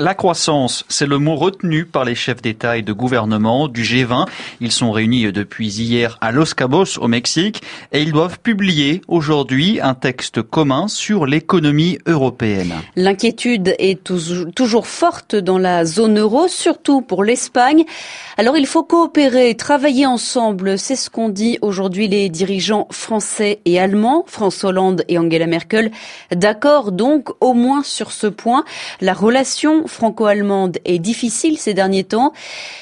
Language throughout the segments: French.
La croissance, c'est le mot retenu par les chefs d'État et de gouvernement du G20. Ils sont réunis depuis hier à Los Cabos, au Mexique, et ils doivent publier aujourd'hui un texte commun sur l'économie européenne. L'inquiétude est toujours forte dans la zone euro, surtout pour l'Espagne. Alors il faut coopérer, travailler ensemble, c'est ce qu'ont dit aujourd'hui les dirigeants français et allemands, François Hollande et Angela Merkel. D'accord donc au moins sur ce point. La relation franco-allemande est difficile ces derniers temps.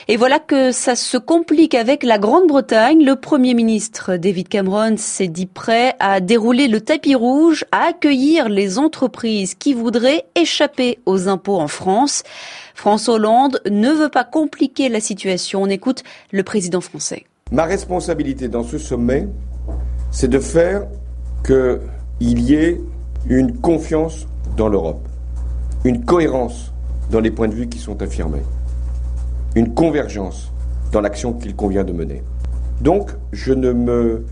Et voilà que ça se complique avec la Grande-Bretagne. Le Premier ministre David Cameron s'est dit prêt à dérouler le tapis rouge, à accueillir les entreprises qui voudraient échapper aux impôts en France. François Hollande ne veut pas compliquer la situation. On écoute le président français. Ma responsabilité dans ce sommet, c'est de faire qu'il y ait une confiance dans l'Europe, une cohérence dans les points de vue qui sont affirmés, une convergence dans l'action qu'il convient de mener. Donc, je ne me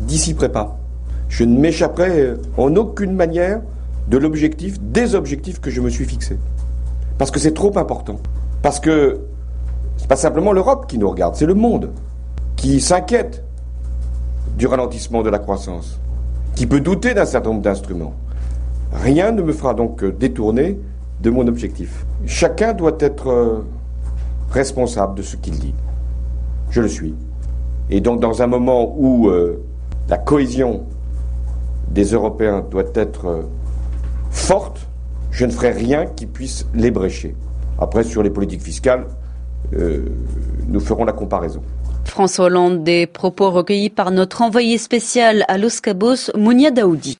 dissiperai pas. Je ne m'échapperai en aucune manière de l'objectif, des objectifs que je me suis fixés. Parce que c'est trop important. Parce que c'est pas simplement l'Europe qui nous regarde, c'est le monde qui s'inquiète du ralentissement de la croissance, qui peut douter d'un certain nombre d'instruments. Rien ne me fera donc détourner de mon objectif. Chacun doit être euh, responsable de ce qu'il dit. Je le suis. Et donc dans un moment où euh, la cohésion des Européens doit être euh, forte, je ne ferai rien qui puisse l'ébrécher. Après, sur les politiques fiscales, nous ferons la comparaison. François Hollande, des propos recueillis par notre envoyé spécial à Los Cabos, Mounia Daoudi.